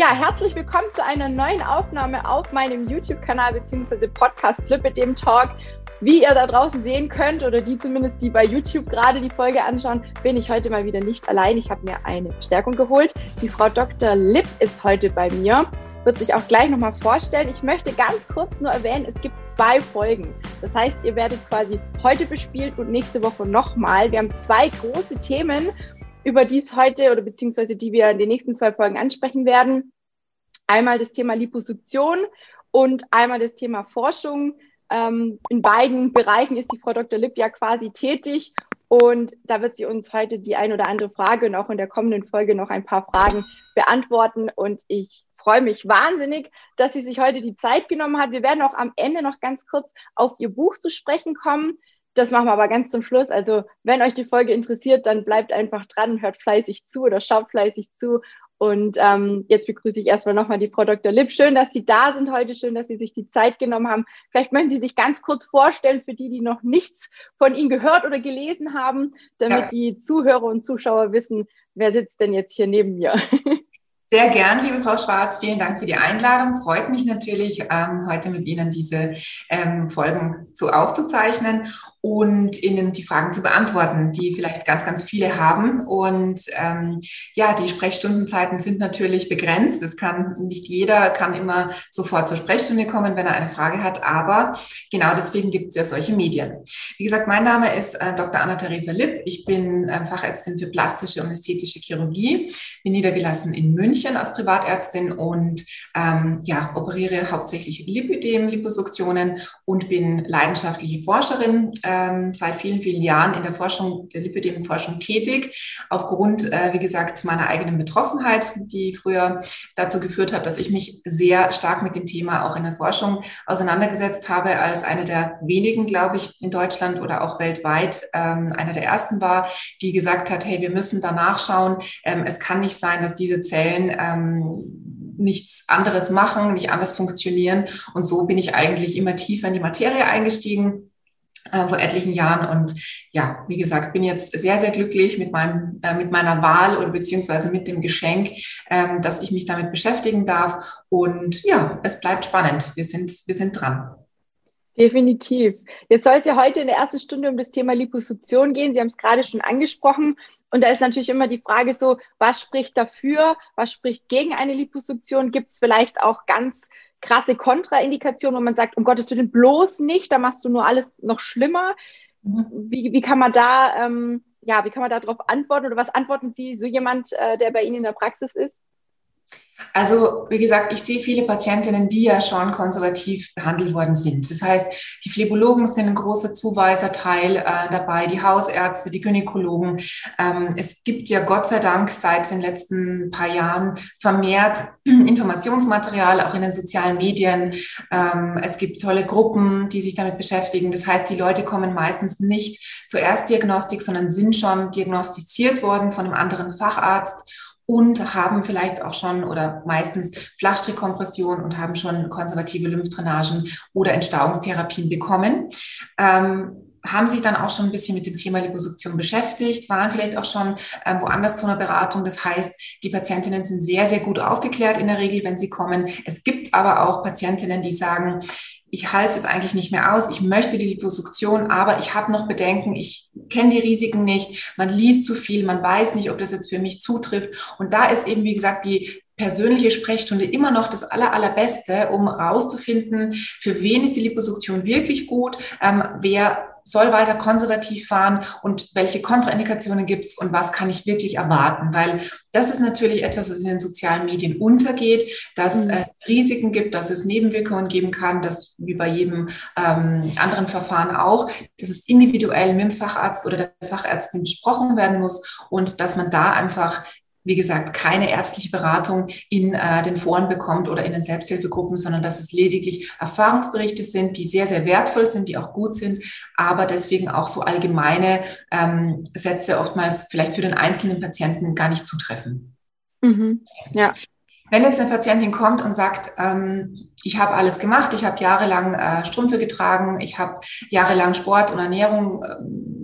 Ja, herzlich willkommen zu einer neuen Aufnahme auf meinem YouTube-Kanal bzw. Podcast Flip mit dem Talk. Wie ihr da draußen sehen könnt oder die zumindest, die bei YouTube gerade die Folge anschauen, bin ich heute mal wieder nicht allein. Ich habe mir eine Verstärkung geholt. Die Frau Dr. Lipp ist heute bei mir, wird sich auch gleich nochmal vorstellen. Ich möchte ganz kurz nur erwähnen, es gibt zwei Folgen. Das heißt, ihr werdet quasi heute bespielt und nächste Woche nochmal. Wir haben zwei große Themen über die es heute oder beziehungsweise die wir in den nächsten zwei Folgen ansprechen werden. Einmal das Thema Liposuktion und einmal das Thema Forschung. Ähm, in beiden Bereichen ist die Frau Dr. Lipp ja quasi tätig und da wird sie uns heute die ein oder andere Frage und auch in der kommenden Folge noch ein paar Fragen beantworten. Und ich freue mich wahnsinnig, dass sie sich heute die Zeit genommen hat. Wir werden auch am Ende noch ganz kurz auf ihr Buch zu sprechen kommen. Das machen wir aber ganz zum Schluss. Also, wenn euch die Folge interessiert, dann bleibt einfach dran, hört fleißig zu oder schaut fleißig zu. Und ähm, jetzt begrüße ich erstmal nochmal die Frau Dr. Lipp. Schön, dass Sie da sind heute. Schön, dass Sie sich die Zeit genommen haben. Vielleicht möchten Sie sich ganz kurz vorstellen für die, die noch nichts von Ihnen gehört oder gelesen haben, damit ja. die Zuhörer und Zuschauer wissen, wer sitzt denn jetzt hier neben mir. Sehr gern, liebe Frau Schwarz. Vielen Dank für die Einladung. Freut mich natürlich, ähm, heute mit Ihnen diese ähm, Folgen zu aufzuzeichnen und Ihnen die Fragen zu beantworten, die vielleicht ganz, ganz viele haben. Und ähm, ja, die Sprechstundenzeiten sind natürlich begrenzt. Es kann nicht jeder kann immer sofort zur Sprechstunde kommen, wenn er eine Frage hat. Aber genau deswegen gibt es ja solche Medien. Wie gesagt, mein Name ist äh, Dr. Anna-Theresa Lipp. Ich bin äh, Fachärztin für plastische und ästhetische Chirurgie, bin niedergelassen in München als Privatärztin und ähm, ja, operiere hauptsächlich Lipidem, Liposuktionen und bin leidenschaftliche Forscherin, ähm, seit vielen, vielen Jahren in der Forschung, der Lipidem-Forschung tätig, aufgrund, äh, wie gesagt, meiner eigenen Betroffenheit, die früher dazu geführt hat, dass ich mich sehr stark mit dem Thema auch in der Forschung auseinandergesetzt habe, als eine der wenigen, glaube ich, in Deutschland oder auch weltweit, ähm, einer der ersten war, die gesagt hat, hey, wir müssen da nachschauen. Ähm, es kann nicht sein, dass diese Zellen ähm, nichts anderes machen, nicht anders funktionieren. Und so bin ich eigentlich immer tiefer in die Materie eingestiegen äh, vor etlichen Jahren. Und ja, wie gesagt, bin jetzt sehr, sehr glücklich mit, meinem, äh, mit meiner Wahl oder beziehungsweise mit dem Geschenk, ähm, dass ich mich damit beschäftigen darf. Und ja, es bleibt spannend. Wir sind, wir sind dran. Definitiv. Jetzt soll es ja heute in der ersten Stunde um das Thema Liposuktion gehen. Sie haben es gerade schon angesprochen. Und da ist natürlich immer die Frage so, was spricht dafür, was spricht gegen eine Liposuktion? Gibt es vielleicht auch ganz krasse Kontraindikationen, wo man sagt, um Gottes Willen bloß nicht, da machst du nur alles noch schlimmer. Mhm. Wie, wie kann man da, ähm, ja, wie kann man darauf antworten oder was antworten Sie so jemand, äh, der bei Ihnen in der Praxis ist? Also, wie gesagt, ich sehe viele Patientinnen, die ja schon konservativ behandelt worden sind. Das heißt, die Phlebologen sind ein großer Zuweiserteil äh, dabei, die Hausärzte, die Gynäkologen. Ähm, es gibt ja Gott sei Dank seit den letzten paar Jahren vermehrt Informationsmaterial, auch in den sozialen Medien. Ähm, es gibt tolle Gruppen, die sich damit beschäftigen. Das heißt, die Leute kommen meistens nicht zur Erstdiagnostik, sondern sind schon diagnostiziert worden von einem anderen Facharzt und haben vielleicht auch schon oder meistens Flachstrickkompression und haben schon konservative Lymphdrainagen oder Entstauungstherapien bekommen. Ähm, haben sich dann auch schon ein bisschen mit dem Thema Liposuktion beschäftigt, waren vielleicht auch schon ähm, woanders zu einer Beratung. Das heißt, die Patientinnen sind sehr, sehr gut aufgeklärt in der Regel, wenn sie kommen. Es gibt aber auch Patientinnen, die sagen, ich halte es jetzt eigentlich nicht mehr aus, ich möchte die Liposuktion, aber ich habe noch Bedenken, ich kenne die Risiken nicht, man liest zu viel, man weiß nicht, ob das jetzt für mich zutrifft. Und da ist eben, wie gesagt, die persönliche Sprechstunde immer noch das aller, allerbeste, um rauszufinden, für wen ist die Liposuktion wirklich gut, ähm, wer soll weiter konservativ fahren und welche Kontraindikationen gibt es und was kann ich wirklich erwarten? Weil das ist natürlich etwas, was in den sozialen Medien untergeht, dass mhm. äh, Risiken gibt, dass es Nebenwirkungen geben kann, dass wie bei jedem ähm, anderen Verfahren auch, dass es individuell mit dem Facharzt oder der Fachärztin besprochen werden muss und dass man da einfach wie gesagt, keine ärztliche Beratung in äh, den Foren bekommt oder in den Selbsthilfegruppen, sondern dass es lediglich Erfahrungsberichte sind, die sehr, sehr wertvoll sind, die auch gut sind, aber deswegen auch so allgemeine ähm, Sätze oftmals vielleicht für den einzelnen Patienten gar nicht zutreffen. Mhm. Ja. Wenn jetzt eine Patientin kommt und sagt, ähm, ich habe alles gemacht, ich habe jahrelang äh, Strümpfe getragen, ich habe jahrelang Sport und Ernährung äh,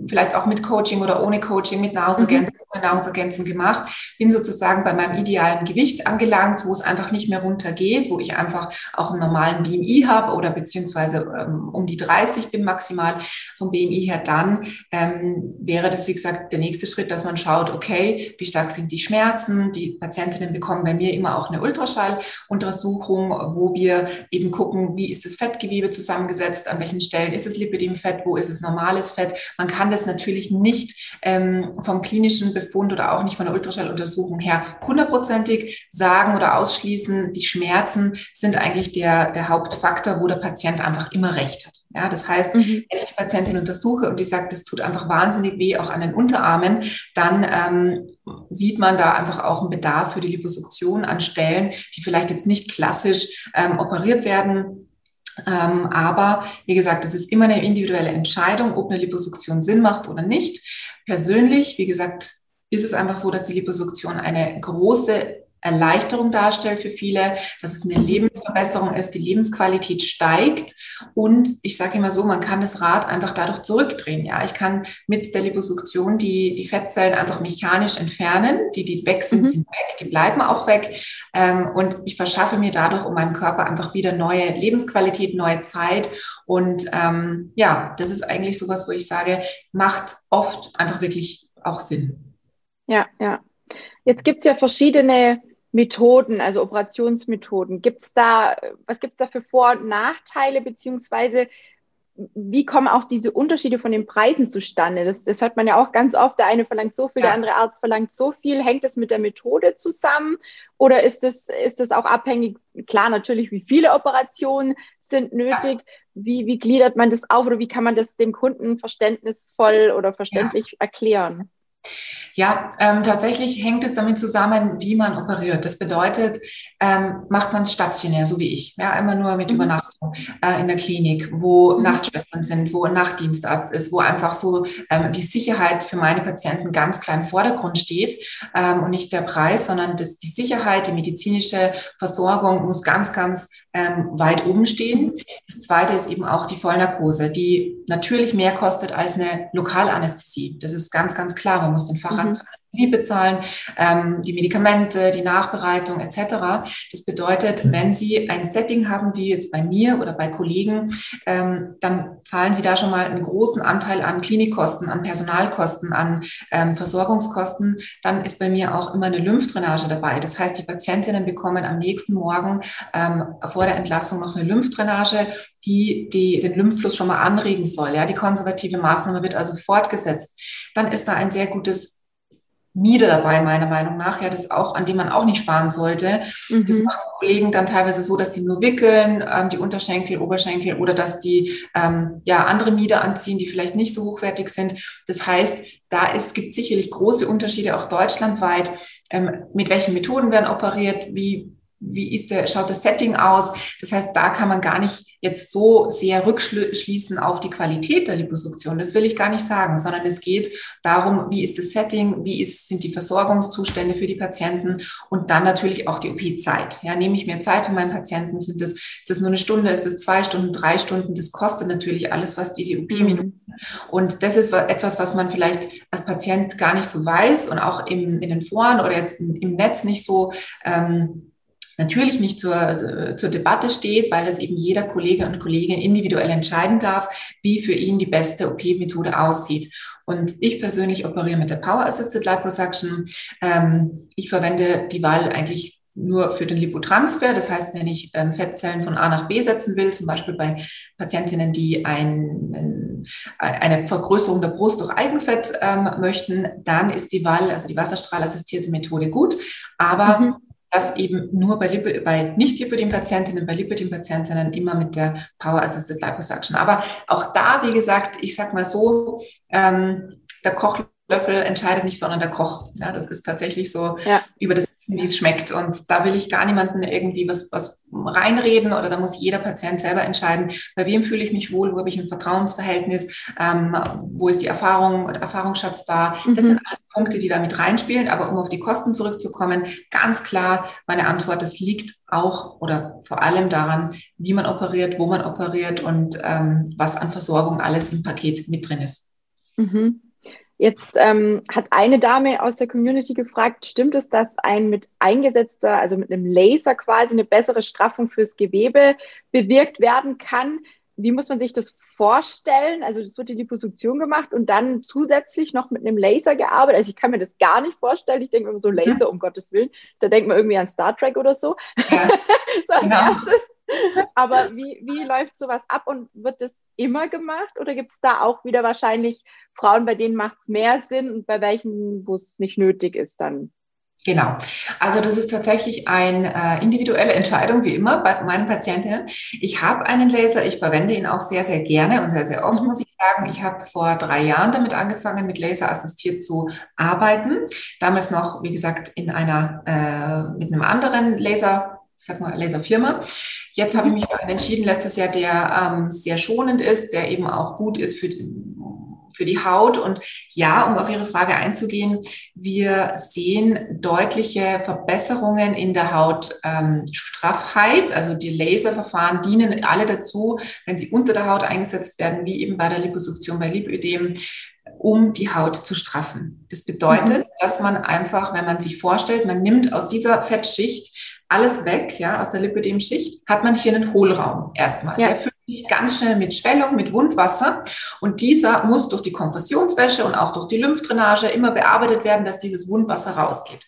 vielleicht auch mit Coaching oder ohne Coaching, mit Nahrungsergänzung, mhm. Nahrungsergänzung gemacht, bin sozusagen bei meinem idealen Gewicht angelangt, wo es einfach nicht mehr runtergeht, wo ich einfach auch einen normalen BMI habe oder beziehungsweise ähm, um die 30 bin maximal vom BMI her, dann ähm, wäre das, wie gesagt, der nächste Schritt, dass man schaut, okay, wie stark sind die Schmerzen? Die Patientinnen bekommen bei mir immer auch eine Ultraschalluntersuchung, wo wir eben gucken, wie ist das Fettgewebe zusammengesetzt, an welchen Stellen ist es Lipidemfett, wo ist es normales Fett. Man kann das natürlich nicht ähm, vom klinischen Befund oder auch nicht von der Ultraschalluntersuchung her hundertprozentig sagen oder ausschließen. Die Schmerzen sind eigentlich der, der Hauptfaktor, wo der Patient einfach immer recht hat. Ja, das heißt, mhm. wenn ich die Patientin untersuche und die sagt, das tut einfach wahnsinnig weh, auch an den Unterarmen, dann ähm, sieht man da einfach auch einen Bedarf für die Liposuktion an Stellen, die vielleicht jetzt nicht klassisch ähm, operiert werden. Ähm, aber wie gesagt, es ist immer eine individuelle Entscheidung, ob eine Liposuktion Sinn macht oder nicht. Persönlich, wie gesagt, ist es einfach so, dass die Liposuktion eine große Erleichterung darstellt für viele, dass es eine Lebensverbesserung ist, die Lebensqualität steigt. Und ich sage immer so, man kann das Rad einfach dadurch zurückdrehen. Ja, ich kann mit der Liposuktion die, die Fettzellen einfach mechanisch entfernen. Die, die weg sind, mhm. sind weg, die bleiben auch weg. Ähm, und ich verschaffe mir dadurch um meinem Körper einfach wieder neue Lebensqualität, neue Zeit. Und ähm, ja, das ist eigentlich sowas, wo ich sage, macht oft einfach wirklich auch Sinn. Ja, ja. Jetzt gibt es ja verschiedene Methoden, also Operationsmethoden. Gibt es da, was gibt es da für Vor- und Nachteile, beziehungsweise wie kommen auch diese Unterschiede von den Preisen zustande? Das, das hört man ja auch ganz oft. Der eine verlangt so viel, ja. der andere Arzt verlangt so viel. Hängt das mit der Methode zusammen? Oder ist das, ist das auch abhängig, klar, natürlich, wie viele Operationen sind nötig? Ja. Wie, wie gliedert man das auf oder wie kann man das dem Kunden verständnisvoll oder verständlich ja. erklären? Ja, ähm, tatsächlich hängt es damit zusammen, wie man operiert. Das bedeutet, ähm, macht man es stationär, so wie ich, ja, immer nur mit mhm. Übernachtung äh, in der Klinik, wo mhm. Nachtschwestern sind, wo ein Nachtdienstarzt ist, wo einfach so ähm, die Sicherheit für meine Patienten ganz klar im Vordergrund steht ähm, und nicht der Preis, sondern das, die Sicherheit, die medizinische Versorgung muss ganz, ganz ähm, weit oben stehen. Das zweite ist eben auch die Vollnarkose, die natürlich mehr kostet als eine Lokalanästhesie. Das ist ganz, ganz klar. Man muss den Facharzt mhm. Sie bezahlen, ähm, die Medikamente, die Nachbereitung etc. Das bedeutet, wenn Sie ein Setting haben, wie jetzt bei mir oder bei Kollegen, ähm, dann zahlen Sie da schon mal einen großen Anteil an Klinikkosten, an Personalkosten, an ähm, Versorgungskosten. Dann ist bei mir auch immer eine Lymphdrainage dabei. Das heißt, die Patientinnen bekommen am nächsten Morgen ähm, vor der Entlassung noch eine Lymphdrainage, die, die den Lymphfluss schon mal anregen soll. Ja, die konservative Maßnahme wird also fortgesetzt. Dann ist da ein sehr gutes Miete dabei, meiner Meinung nach, ja, das auch, an dem man auch nicht sparen sollte. Mhm. Das machen Kollegen dann teilweise so, dass die nur wickeln, ähm, die Unterschenkel, Oberschenkel oder dass die ähm, ja andere Miete anziehen, die vielleicht nicht so hochwertig sind. Das heißt, da ist, gibt sicherlich große Unterschiede auch deutschlandweit. Ähm, mit welchen Methoden werden operiert? Wie wie ist der, schaut das Setting aus? Das heißt, da kann man gar nicht jetzt so sehr rückschließen auf die Qualität der Liposuktion. Das will ich gar nicht sagen, sondern es geht darum, wie ist das Setting, wie ist, sind die Versorgungszustände für die Patienten und dann natürlich auch die OP-Zeit. Ja, nehme ich mir Zeit für meinen Patienten? Sind das, ist das nur eine Stunde? Ist das zwei Stunden, drei Stunden? Das kostet natürlich alles, was diese OP-Minuten. Und das ist etwas, was man vielleicht als Patient gar nicht so weiß und auch im, in den Foren oder jetzt im Netz nicht so ähm, natürlich nicht zur, äh, zur Debatte steht, weil das eben jeder Kollege und Kollegin individuell entscheiden darf, wie für ihn die beste OP-Methode aussieht. Und ich persönlich operiere mit der Power Assisted Liposuction. Ähm, ich verwende die Wahl eigentlich nur für den Lipotransfer. Das heißt, wenn ich ähm, Fettzellen von A nach B setzen will, zum Beispiel bei Patientinnen, die ein, eine Vergrößerung der Brust durch Eigenfett ähm, möchten, dann ist die Wahl, also die wasserstrahlassistierte Methode gut. Aber mhm das eben nur bei, Lipo, bei nicht Lipidem-Patientinnen, bei Lipidem-Patientinnen immer mit der Power Assisted Liposuction. Aber auch da, wie gesagt, ich sag mal so, ähm, der Kochlöffel entscheidet nicht, sondern der Koch. Ja, das ist tatsächlich so ja. über das wie es schmeckt. Und da will ich gar niemanden irgendwie was, was reinreden oder da muss jeder Patient selber entscheiden, bei wem fühle ich mich wohl, wo habe ich ein Vertrauensverhältnis, ähm, wo ist die Erfahrung, Erfahrungsschatz da. Das mhm. sind alles Punkte, die da mit reinspielen. Aber um auf die Kosten zurückzukommen, ganz klar meine Antwort, das liegt auch oder vor allem daran, wie man operiert, wo man operiert und ähm, was an Versorgung alles im Paket mit drin ist. Mhm. Jetzt ähm, hat eine Dame aus der Community gefragt, stimmt es, dass ein mit eingesetzter, also mit einem Laser quasi eine bessere Straffung fürs Gewebe bewirkt werden kann? Wie muss man sich das vorstellen? Also das wird die Liposuktion gemacht und dann zusätzlich noch mit einem Laser gearbeitet. Also ich kann mir das gar nicht vorstellen. Ich denke immer so Laser, mhm. um Gottes Willen. Da denkt man irgendwie an Star Trek oder so. Ja. so als genau. erstes. Aber wie, wie läuft sowas ab und wird das immer gemacht oder gibt es da auch wieder wahrscheinlich Frauen, bei denen macht es mehr Sinn und bei welchen, wo es nicht nötig ist dann? Genau. Also das ist tatsächlich eine äh, individuelle Entscheidung, wie immer bei meinen Patientinnen. Ich habe einen Laser, ich verwende ihn auch sehr, sehr gerne und sehr, sehr oft, muss ich sagen. Ich habe vor drei Jahren damit angefangen, mit Laser assistiert zu arbeiten. Damals noch, wie gesagt, in einer, äh, mit einem anderen Laser, ich sag mal, Laserfirma. Jetzt habe ich mich für einen entschieden letztes Jahr, der ähm, sehr schonend ist, der eben auch gut ist für für die Haut. Und ja, um auf Ihre Frage einzugehen, wir sehen deutliche Verbesserungen in der Hautstraffheit. Ähm, also die Laserverfahren dienen alle dazu, wenn sie unter der Haut eingesetzt werden, wie eben bei der Liposuktion bei Lipödem, um die Haut zu straffen. Das bedeutet, mhm. dass man einfach, wenn man sich vorstellt, man nimmt aus dieser Fettschicht alles weg, ja, aus der Lipödem-Schicht, hat man hier einen Hohlraum erstmal. Ja. Der füllt sich ganz schnell mit Schwellung, mit Wundwasser und dieser muss durch die Kompressionswäsche und auch durch die Lymphdrainage immer bearbeitet werden, dass dieses Wundwasser rausgeht.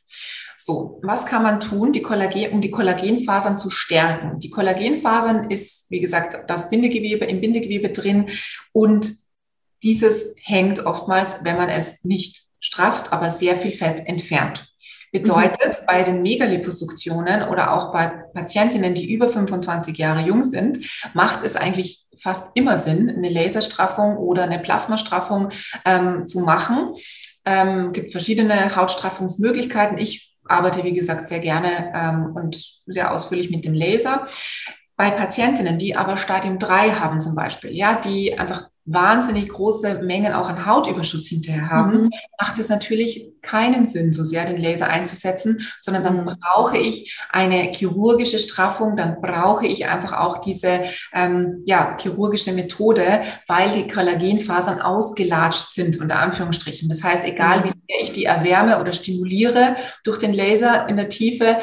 So, was kann man tun, die Kollagen, um die Kollagenfasern zu stärken? Die Kollagenfasern ist, wie gesagt, das Bindegewebe im Bindegewebe drin und dieses hängt oftmals, wenn man es nicht strafft, aber sehr viel Fett entfernt. Bedeutet, mhm. bei den Megaliposuktionen oder auch bei Patientinnen, die über 25 Jahre jung sind, macht es eigentlich fast immer Sinn, eine Laserstraffung oder eine Plasmastraffung ähm, zu machen. Ähm, gibt verschiedene Hautstraffungsmöglichkeiten. Ich arbeite, wie gesagt, sehr gerne ähm, und sehr ausführlich mit dem Laser. Bei Patientinnen, die aber Stadium 3 haben zum Beispiel, ja, die einfach wahnsinnig große Mengen auch an Hautüberschuss hinterher haben, mhm. macht es natürlich keinen Sinn, so sehr den Laser einzusetzen, sondern dann mhm. brauche ich eine chirurgische Straffung, dann brauche ich einfach auch diese ähm, ja, chirurgische Methode, weil die Kollagenfasern ausgelatscht sind, unter Anführungsstrichen. Das heißt, egal mhm. wie sehr ich die erwärme oder stimuliere durch den Laser in der Tiefe,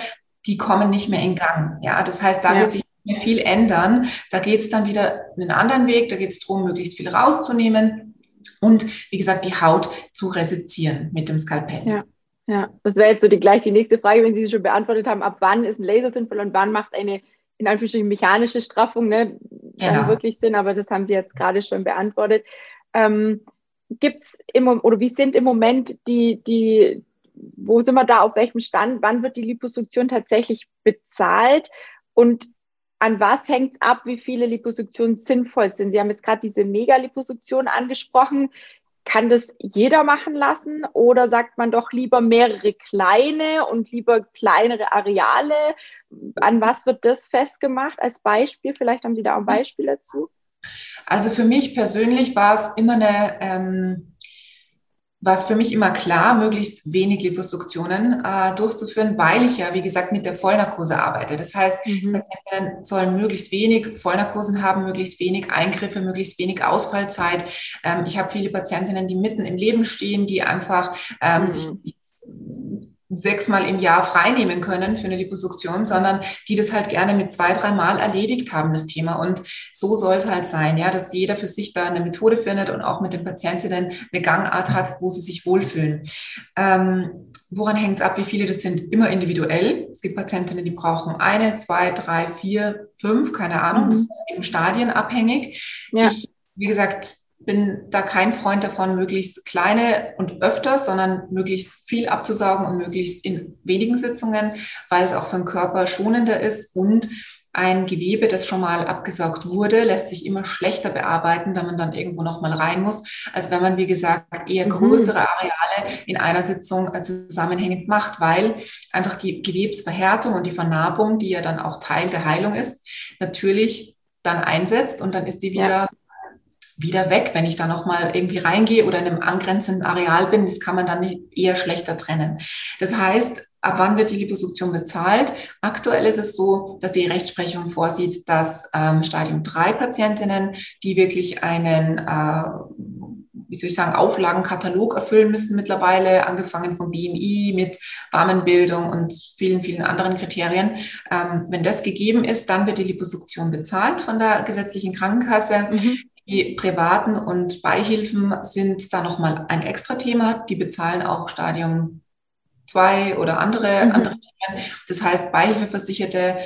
die kommen nicht mehr in Gang. Ja, das heißt, da ja. wird sich mehr viel ändern. Da geht es dann wieder einen anderen Weg. Da geht es darum, möglichst viel rauszunehmen und, wie gesagt, die Haut zu resizieren mit dem Skalpell. Ja. Ja, das wäre jetzt so die, gleich die nächste Frage, wenn Sie sie schon beantwortet haben. Ab wann ist ein Laser sinnvoll und wann macht eine in Anführungsstrichen mechanische Straffung ne, genau. wirklich Sinn? Aber das haben Sie jetzt gerade schon beantwortet. Ähm, Gibt es oder wie sind im Moment die, die, wo sind wir da auf welchem Stand? Wann wird die Liposuktion tatsächlich bezahlt? Und an was hängt es ab, wie viele Liposuktionen sinnvoll sind? Sie haben jetzt gerade diese Megaliposuktion angesprochen. Kann das jeder machen lassen oder sagt man doch lieber mehrere kleine und lieber kleinere Areale? An was wird das festgemacht als Beispiel? Vielleicht haben Sie da ein Beispiel dazu. Also für mich persönlich war es immer eine ähm, war es für mich immer klar, möglichst wenig Liposuktionen äh, durchzuführen, weil ich ja, wie gesagt, mit der Vollnarkose arbeite. Das heißt, mhm. Patienten sollen möglichst wenig Vollnarkosen haben, möglichst wenig Eingriffe, möglichst wenig Ausfallzeit. Ähm, ich habe viele Patientinnen, die mitten im Leben stehen, die einfach ähm, mhm. sich sechsmal im Jahr freinehmen können für eine Liposuktion, sondern die das halt gerne mit zwei, dreimal erledigt haben, das Thema. Und so soll es halt sein, ja, dass jeder für sich da eine Methode findet und auch mit den Patientinnen eine Gangart hat, wo sie sich wohlfühlen. Ähm, woran hängt es ab, wie viele das sind? Immer individuell. Es gibt Patientinnen, die brauchen eine, zwei, drei, vier, fünf, keine Ahnung. Mhm. Das ist eben stadienabhängig. Ja. Ich, wie gesagt, bin da kein Freund davon, möglichst kleine und öfter, sondern möglichst viel abzusaugen und möglichst in wenigen Sitzungen, weil es auch für den Körper schonender ist und ein Gewebe, das schon mal abgesaugt wurde, lässt sich immer schlechter bearbeiten, wenn man dann irgendwo noch mal rein muss, als wenn man, wie gesagt, eher mhm. größere Areale in einer Sitzung äh, zusammenhängend macht, weil einfach die Gewebsverhärtung und die Vernarbung, die ja dann auch Teil der Heilung ist, natürlich dann einsetzt und dann ist die wieder ja wieder weg, wenn ich da nochmal irgendwie reingehe oder in einem angrenzenden Areal bin. Das kann man dann eher schlechter trennen. Das heißt, ab wann wird die Liposuktion bezahlt? Aktuell ist es so, dass die Rechtsprechung vorsieht, dass ähm, Stadium 3 Patientinnen, die wirklich einen äh, wie soll ich sagen, Auflagenkatalog erfüllen müssen mittlerweile, angefangen vom BMI mit Warmenbildung und vielen, vielen anderen Kriterien. Ähm, wenn das gegeben ist, dann wird die Liposuktion bezahlt von der gesetzlichen Krankenkasse. Mhm. Die privaten und Beihilfen sind da nochmal ein extra Thema. Die bezahlen auch Stadium 2 oder andere, mhm. andere Themen. Das heißt, Beihilfeversicherte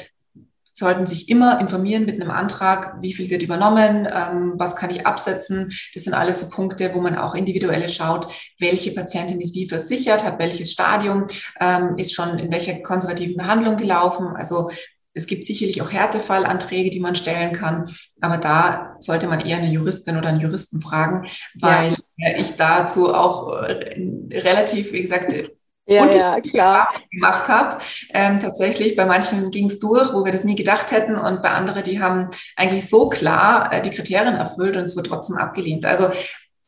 sollten sich immer informieren mit einem Antrag, wie viel wird übernommen, ähm, was kann ich absetzen. Das sind alles so Punkte, wo man auch individuell schaut, welche Patientin ist wie versichert, hat welches Stadium, ähm, ist schon in welcher konservativen Behandlung gelaufen. Also es gibt sicherlich auch Härtefallanträge, die man stellen kann, aber da sollte man eher eine Juristin oder einen Juristen fragen, weil ja. ich dazu auch äh, relativ, wie gesagt, ja, ja, klar. gemacht habe. Ähm, tatsächlich, bei manchen ging es durch, wo wir das nie gedacht hätten und bei anderen, die haben eigentlich so klar äh, die Kriterien erfüllt und es wird trotzdem abgelehnt. Also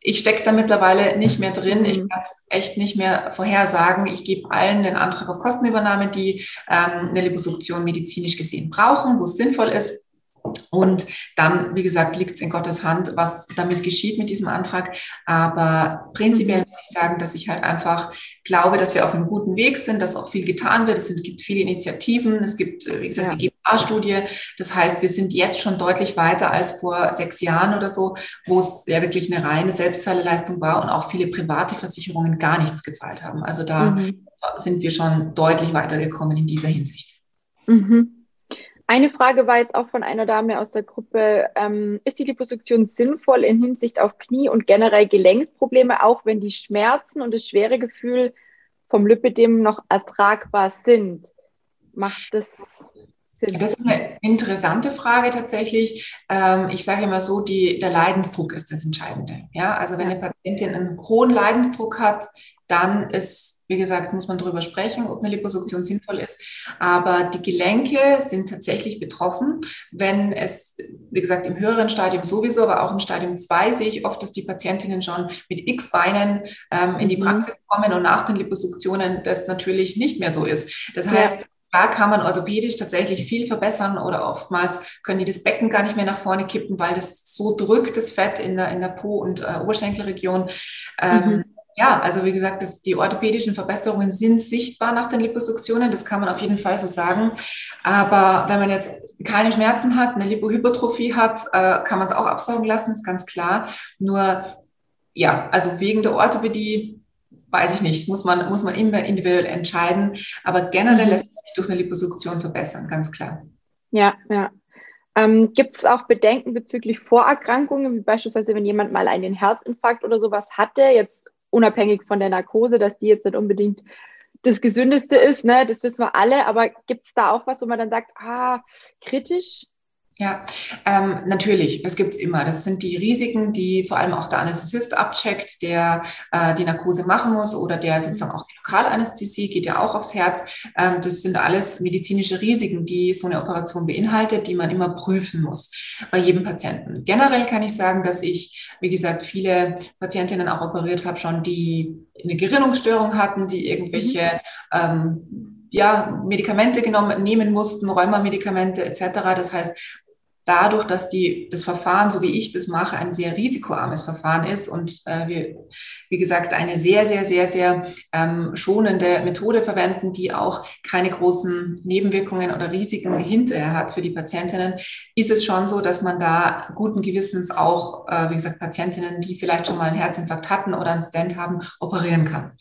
ich stecke da mittlerweile nicht mehr drin. Ich mhm. kann es echt nicht mehr vorhersagen. Ich gebe allen den Antrag auf Kostenübernahme, die ähm, eine Liposuktion medizinisch gesehen brauchen, wo es sinnvoll ist. Und dann, wie gesagt, liegt es in Gottes Hand, was damit geschieht mit diesem Antrag. Aber prinzipiell mhm. muss ich sagen, dass ich halt einfach glaube, dass wir auf einem guten Weg sind, dass auch viel getan wird. Es gibt viele Initiativen. Es gibt, äh, wie gesagt, ja. die GPA-Studie. Das heißt, wir sind jetzt schon deutlich weiter als vor sechs Jahren oder so, wo es ja wirklich eine reine Selbstzahlerleistung war und auch viele private Versicherungen gar nichts gezahlt haben. Also da mhm. sind wir schon deutlich weitergekommen in dieser Hinsicht. Mhm. Eine Frage war jetzt auch von einer Dame aus der Gruppe, ähm, ist die Liposuktion sinnvoll in Hinsicht auf Knie- und generell Gelenksprobleme, auch wenn die Schmerzen und das schwere Gefühl vom Lipidem noch ertragbar sind? Macht das Sinn? Das ist eine interessante Frage tatsächlich. Ähm, ich sage immer so, die, der Leidensdruck ist das Entscheidende. Ja, also wenn eine Patientin einen hohen Leidensdruck hat, dann ist, wie gesagt, muss man darüber sprechen, ob eine Liposuktion sinnvoll ist. Aber die Gelenke sind tatsächlich betroffen. Wenn es, wie gesagt, im höheren Stadium sowieso, aber auch im Stadium 2 sehe ich oft, dass die Patientinnen schon mit x Beinen ähm, in die mhm. Praxis kommen und nach den Liposuktionen das natürlich nicht mehr so ist. Das heißt, ja. Da kann man orthopädisch tatsächlich viel verbessern oder oftmals können die das Becken gar nicht mehr nach vorne kippen, weil das so drückt, das Fett in der, in der Po- und äh, Oberschenkelregion. Ähm, mhm ja, also wie gesagt, das, die orthopädischen Verbesserungen sind sichtbar nach den Liposuktionen, das kann man auf jeden Fall so sagen. Aber wenn man jetzt keine Schmerzen hat, eine Lipohypertrophie hat, äh, kann man es auch absaugen lassen, ist ganz klar. Nur, ja, also wegen der Orthopädie weiß ich nicht, muss man, muss man immer individuell entscheiden. Aber generell mhm. lässt es sich durch eine Liposuktion verbessern, ganz klar. Ja, ja. Ähm, Gibt es auch Bedenken bezüglich Vorerkrankungen, wie beispielsweise, wenn jemand mal einen Herzinfarkt oder sowas hatte, jetzt unabhängig von der Narkose, dass die jetzt nicht unbedingt das Gesündeste ist, ne? das wissen wir alle, aber gibt es da auch was, wo man dann sagt, ah, kritisch? Ja, ähm, natürlich, das gibt es immer. Das sind die Risiken, die vor allem auch der Anästhesist abcheckt, der äh, die Narkose machen muss oder der sozusagen auch die Lokalanästhesie geht ja auch aufs Herz. Ähm, das sind alles medizinische Risiken, die so eine Operation beinhaltet, die man immer prüfen muss bei jedem Patienten. Generell kann ich sagen, dass ich, wie gesagt, viele Patientinnen auch operiert habe, schon die eine Gerinnungsstörung hatten, die irgendwelche mhm. ähm, ja, Medikamente genommen, nehmen mussten, Rheumamedikamente etc. Das heißt, dadurch, dass die, das Verfahren, so wie ich das mache, ein sehr risikoarmes Verfahren ist und äh, wir, wie gesagt, eine sehr, sehr, sehr, sehr ähm, schonende Methode verwenden, die auch keine großen Nebenwirkungen oder Risiken hinterher hat für die Patientinnen, ist es schon so, dass man da guten Gewissens auch, äh, wie gesagt, Patientinnen, die vielleicht schon mal einen Herzinfarkt hatten oder einen Stent haben, operieren kann.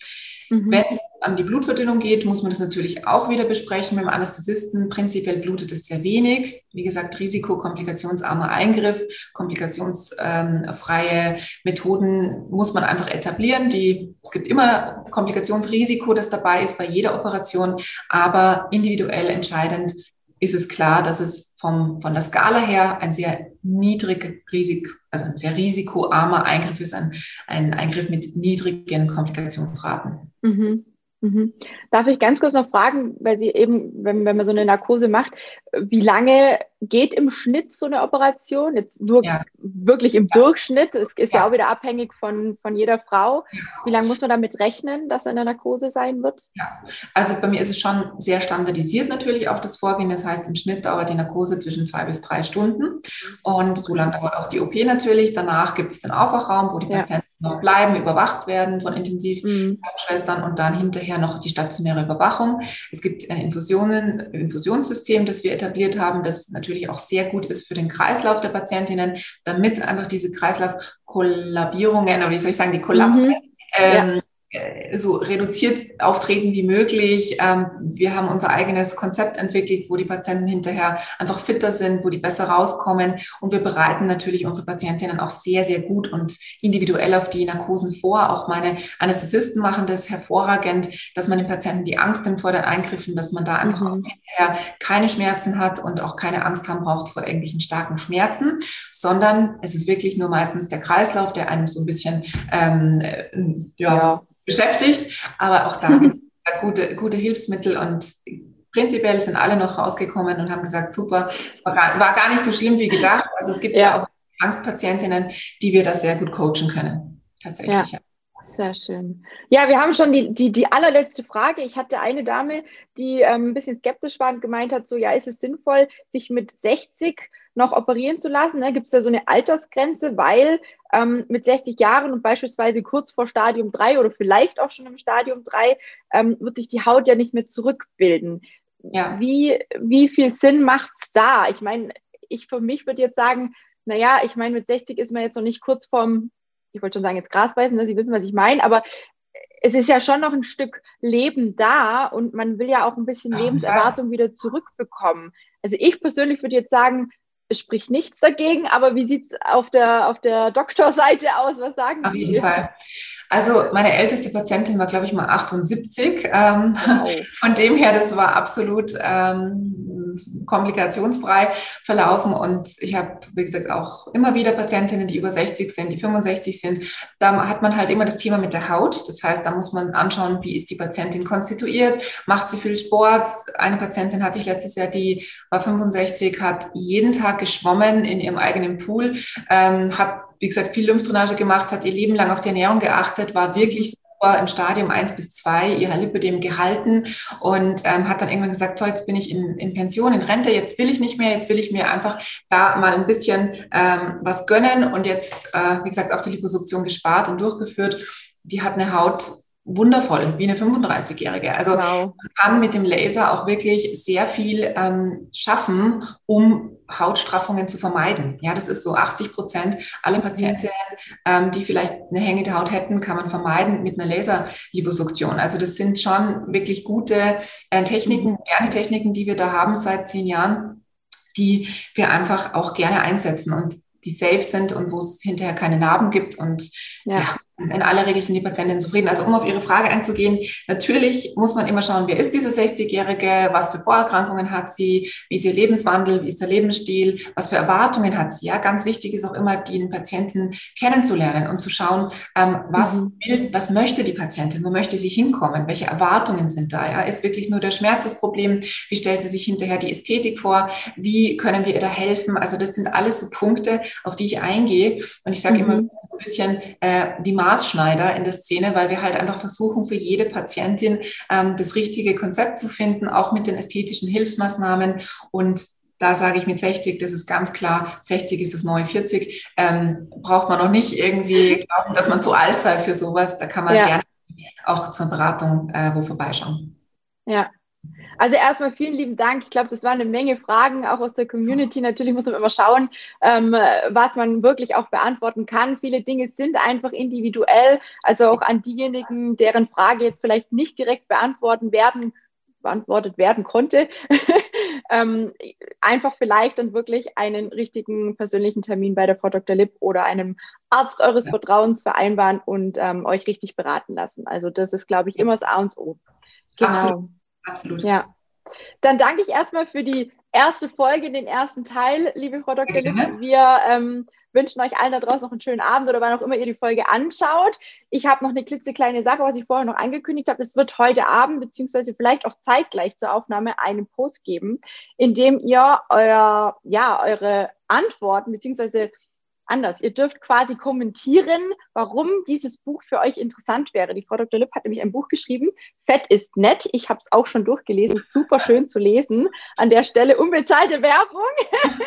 Mhm. Wenn es an die Blutverdünnung geht, muss man das natürlich auch wieder besprechen mit dem Anästhesisten. Prinzipiell blutet es sehr wenig. Wie gesagt, Risiko, komplikationsarmer Eingriff, komplikationsfreie Methoden muss man einfach etablieren. Die, es gibt immer Komplikationsrisiko, das dabei ist bei jeder Operation, aber individuell entscheidend ist es klar, dass es vom, von der Skala her ein sehr niedrig Risik, also ein sehr risikoarmer Eingriff ist, ein, ein Eingriff mit niedrigen Komplikationsraten. Mhm. Mhm. Darf ich ganz kurz noch fragen, weil Sie eben, wenn, wenn man so eine Narkose macht, wie lange geht im Schnitt so eine Operation? Jetzt nur ja. wirklich im ja. Durchschnitt. Es ist ja. ja. auch wieder abhängig von, von jeder Frau. Wie lange muss man damit rechnen, dass eine Narkose sein wird? Ja, also bei mir ist es schon sehr standardisiert natürlich auch das Vorgehen. Das heißt, im Schnitt dauert die Narkose zwischen zwei bis drei Stunden. Und so lange dauert auch die OP natürlich. Danach gibt es den Aufwachraum, wo die Patienten bleiben, überwacht werden von Intensivschwestern mhm. und dann hinterher noch die stationäre Überwachung. Es gibt ein Infusionen, Infusionssystem, das wir etabliert haben, das natürlich auch sehr gut ist für den Kreislauf der Patientinnen, damit einfach diese Kreislaufkollabierungen oder wie soll ich sagen, die Kollapse mhm. ähm, ja äh, so reduziert auftreten wie möglich. Ähm, wir haben unser eigenes Konzept entwickelt, wo die Patienten hinterher einfach fitter sind, wo die besser rauskommen. Und wir bereiten natürlich unsere Patientinnen auch sehr, sehr gut und individuell auf die Narkosen vor. Auch meine Anästhesisten machen das hervorragend, dass man den Patienten die Angst nimmt vor den Eingriffen, dass man da einfach mhm. hinterher keine Schmerzen hat und auch keine Angst haben braucht vor irgendwelchen starken Schmerzen, sondern es ist wirklich nur meistens der Kreislauf, der einem so ein bisschen ähm, äh, ja, ja beschäftigt, aber auch da gibt es gute, gute Hilfsmittel und prinzipiell sind alle noch rausgekommen und haben gesagt, super, es war gar, war gar nicht so schlimm wie gedacht. Also es gibt ja, ja auch Angstpatientinnen, die wir da sehr gut coachen können. Tatsächlich. Ja. Sehr schön. Ja, wir haben schon die, die, die allerletzte Frage. Ich hatte eine Dame, die ähm, ein bisschen skeptisch war und gemeint hat, so ja, ist es sinnvoll, sich mit 60 noch operieren zu lassen? Ne? Gibt es da so eine Altersgrenze, weil ähm, mit 60 Jahren und beispielsweise kurz vor Stadium 3 oder vielleicht auch schon im Stadium 3 ähm, wird sich die Haut ja nicht mehr zurückbilden. Ja. Wie, wie viel Sinn macht es da? Ich meine, ich für mich würde jetzt sagen, naja, ich meine, mit 60 ist man jetzt noch nicht kurz vorm ich wollte schon sagen, jetzt Gras beißen, ne? Sie wissen, was ich meine, aber es ist ja schon noch ein Stück Leben da und man will ja auch ein bisschen Lebenserwartung wieder zurückbekommen. Also ich persönlich würde jetzt sagen, es spricht nichts dagegen, aber wie sieht es auf der, auf der Doktorseite aus? Was sagen auf Sie? Auf jeden Fall. Also meine älteste Patientin war, glaube ich, mal 78. Ähm, wow. Von dem her, das war absolut ähm, komplikationsfrei verlaufen. Und ich habe, wie gesagt, auch immer wieder Patientinnen, die über 60 sind, die 65 sind. Da hat man halt immer das Thema mit der Haut. Das heißt, da muss man anschauen, wie ist die Patientin konstituiert, macht sie viel Sport. Eine Patientin hatte ich letztes Jahr, die war 65, hat jeden Tag geschwommen in ihrem eigenen Pool, ähm, hat, wie gesagt, viel Lymphdrainage gemacht, hat ihr Leben lang auf die Ernährung geachtet, war wirklich super im Stadium 1 bis 2 ihrer Lipödem gehalten und ähm, hat dann irgendwann gesagt, so jetzt bin ich in, in Pension, in Rente, jetzt will ich nicht mehr, jetzt will ich mir einfach da mal ein bisschen ähm, was gönnen und jetzt, äh, wie gesagt, auf die Liposuktion gespart und durchgeführt. Die hat eine Haut wundervoll, wie eine 35-Jährige. Also wow. man kann mit dem Laser auch wirklich sehr viel ähm, schaffen, um Hautstraffungen zu vermeiden. Ja, das ist so 80 Prozent aller Patientinnen, ähm, die vielleicht eine hängende Haut hätten, kann man vermeiden mit einer Laserliposuktion. Also das sind schon wirklich gute äh, Techniken, moderne mhm. Techniken, die wir da haben seit zehn Jahren, die wir einfach auch gerne einsetzen und die safe sind und wo es hinterher keine Narben gibt und ja. ja in aller Regel sind die Patientinnen zufrieden. Also um auf Ihre Frage einzugehen, natürlich muss man immer schauen, wer ist diese 60-Jährige, was für Vorerkrankungen hat sie, wie ist ihr Lebenswandel, wie ist der Lebensstil, was für Erwartungen hat sie. Ja, ganz wichtig ist auch immer, den Patienten kennenzulernen und zu schauen, ähm, was mhm. will, was möchte die Patientin, wo möchte sie hinkommen, welche Erwartungen sind da. Ja, ist wirklich nur der Schmerz das Problem? Wie stellt sie sich hinterher die Ästhetik vor? Wie können wir ihr da helfen? Also das sind alles so Punkte, auf die ich eingehe. Und ich sage mhm. immer so ein bisschen äh, die Marke Maßschneider in der Szene, weil wir halt einfach versuchen, für jede Patientin ähm, das richtige Konzept zu finden, auch mit den ästhetischen Hilfsmaßnahmen. Und da sage ich mit 60, das ist ganz klar, 60 ist das neue 40. Ähm, braucht man noch nicht irgendwie glauben, dass man zu alt sei für sowas. Da kann man ja. gerne auch zur Beratung äh, wo vorbeischauen. Ja, also erstmal vielen lieben Dank. Ich glaube, das waren eine Menge Fragen auch aus der Community. Natürlich muss man immer schauen, ähm, was man wirklich auch beantworten kann. Viele Dinge sind einfach individuell. Also auch an diejenigen, deren Frage jetzt vielleicht nicht direkt beantworten werden, beantwortet werden konnte, ähm, einfach vielleicht dann wirklich einen richtigen persönlichen Termin bei der Frau Dr. Lipp oder einem Arzt eures ja. Vertrauens vereinbaren und ähm, euch richtig beraten lassen. Also das ist, glaube ich, immer das A und O. Genau. Absolut. Absolut. Ja. Dann danke ich erstmal für die erste Folge, den ersten Teil, liebe Frau Dr. Lipp. Wir ähm, wünschen euch allen da draußen noch einen schönen Abend oder wann auch immer ihr die Folge anschaut. Ich habe noch eine klitzekleine Sache, was ich vorher noch angekündigt habe. Es wird heute Abend, beziehungsweise vielleicht auch zeitgleich zur Aufnahme, einen Post geben, in dem ihr euer, ja, eure Antworten, beziehungsweise anders. Ihr dürft quasi kommentieren, warum dieses Buch für euch interessant wäre. Die Frau Dr. Lipp hat nämlich ein Buch geschrieben, Fett ist nett. Ich habe es auch schon durchgelesen, super schön zu lesen. An der Stelle unbezahlte Werbung.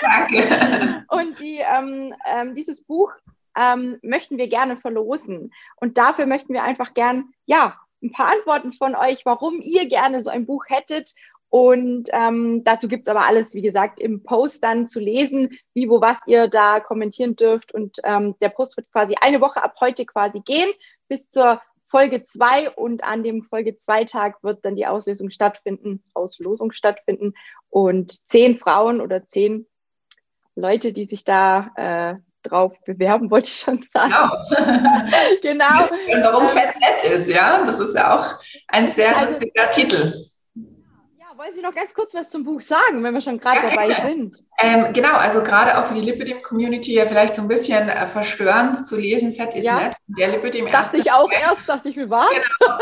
Danke. Und die, ähm, ähm, dieses Buch ähm, möchten wir gerne verlosen. Und dafür möchten wir einfach gern, ja, ein paar Antworten von euch, warum ihr gerne so ein Buch hättet. Und ähm, dazu gibt's aber alles, wie gesagt, im Post dann zu lesen, wie, wo, was ihr da kommentieren dürft. Und ähm, der Post wird quasi eine Woche ab heute quasi gehen, bis zur Folge 2 und an dem Folge 2 Tag wird dann die Auslösung stattfinden, Auslosung stattfinden und zehn Frauen oder zehn Leute, die sich da äh, drauf bewerben, wollte ich schon sagen. Genau. genau. Und warum ähm, Fett nett ist, ja, das ist ja auch ein sehr also, lustiger Titel wollen Sie noch ganz kurz was zum Buch sagen, wenn wir schon gerade dabei sind? Ähm, genau, also gerade auch für die Lipidem-Community ja vielleicht so ein bisschen äh, verstörend zu lesen, Fett ist ja. nett. Der Lipidem Dachte ich auch erst, dachte ich, wie war genau.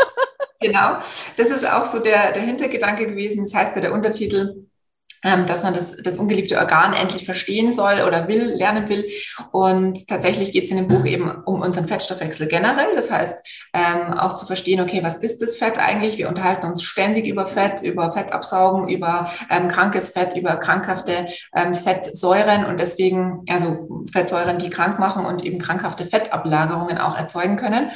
genau, das ist auch so der, der Hintergedanke gewesen. Das heißt ja der Untertitel, dass man das, das ungeliebte Organ endlich verstehen soll oder will, lernen will. Und tatsächlich geht es in dem Buch eben um unseren Fettstoffwechsel generell. Das heißt, ähm, auch zu verstehen, okay, was ist das Fett eigentlich? Wir unterhalten uns ständig über Fett, über Fettabsaugen, über ähm, krankes Fett, über krankhafte ähm, Fettsäuren und deswegen, also Fettsäuren, die krank machen und eben krankhafte Fettablagerungen auch erzeugen können.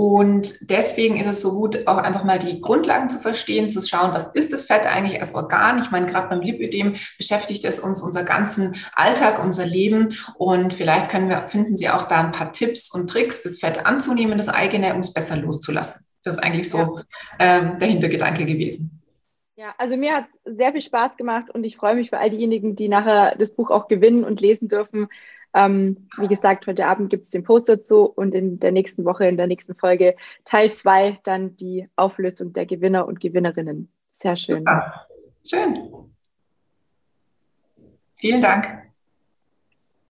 Und deswegen ist es so gut, auch einfach mal die Grundlagen zu verstehen, zu schauen, was ist das Fett eigentlich als Organ? Ich meine, gerade beim Lipödem beschäftigt es uns unser ganzen Alltag, unser Leben. Und vielleicht können wir, finden Sie auch da ein paar Tipps und Tricks, das Fett anzunehmen, das eigene, um es besser loszulassen. Das ist eigentlich so ja. ähm, der Hintergedanke gewesen. Ja, also mir hat sehr viel Spaß gemacht und ich freue mich für all diejenigen, die nachher das Buch auch gewinnen und lesen dürfen. Ähm, wie gesagt, heute Abend gibt es den Post dazu und in der nächsten Woche, in der nächsten Folge Teil 2 dann die Auflösung der Gewinner und Gewinnerinnen. Sehr schön. Super. Schön. Vielen Dank.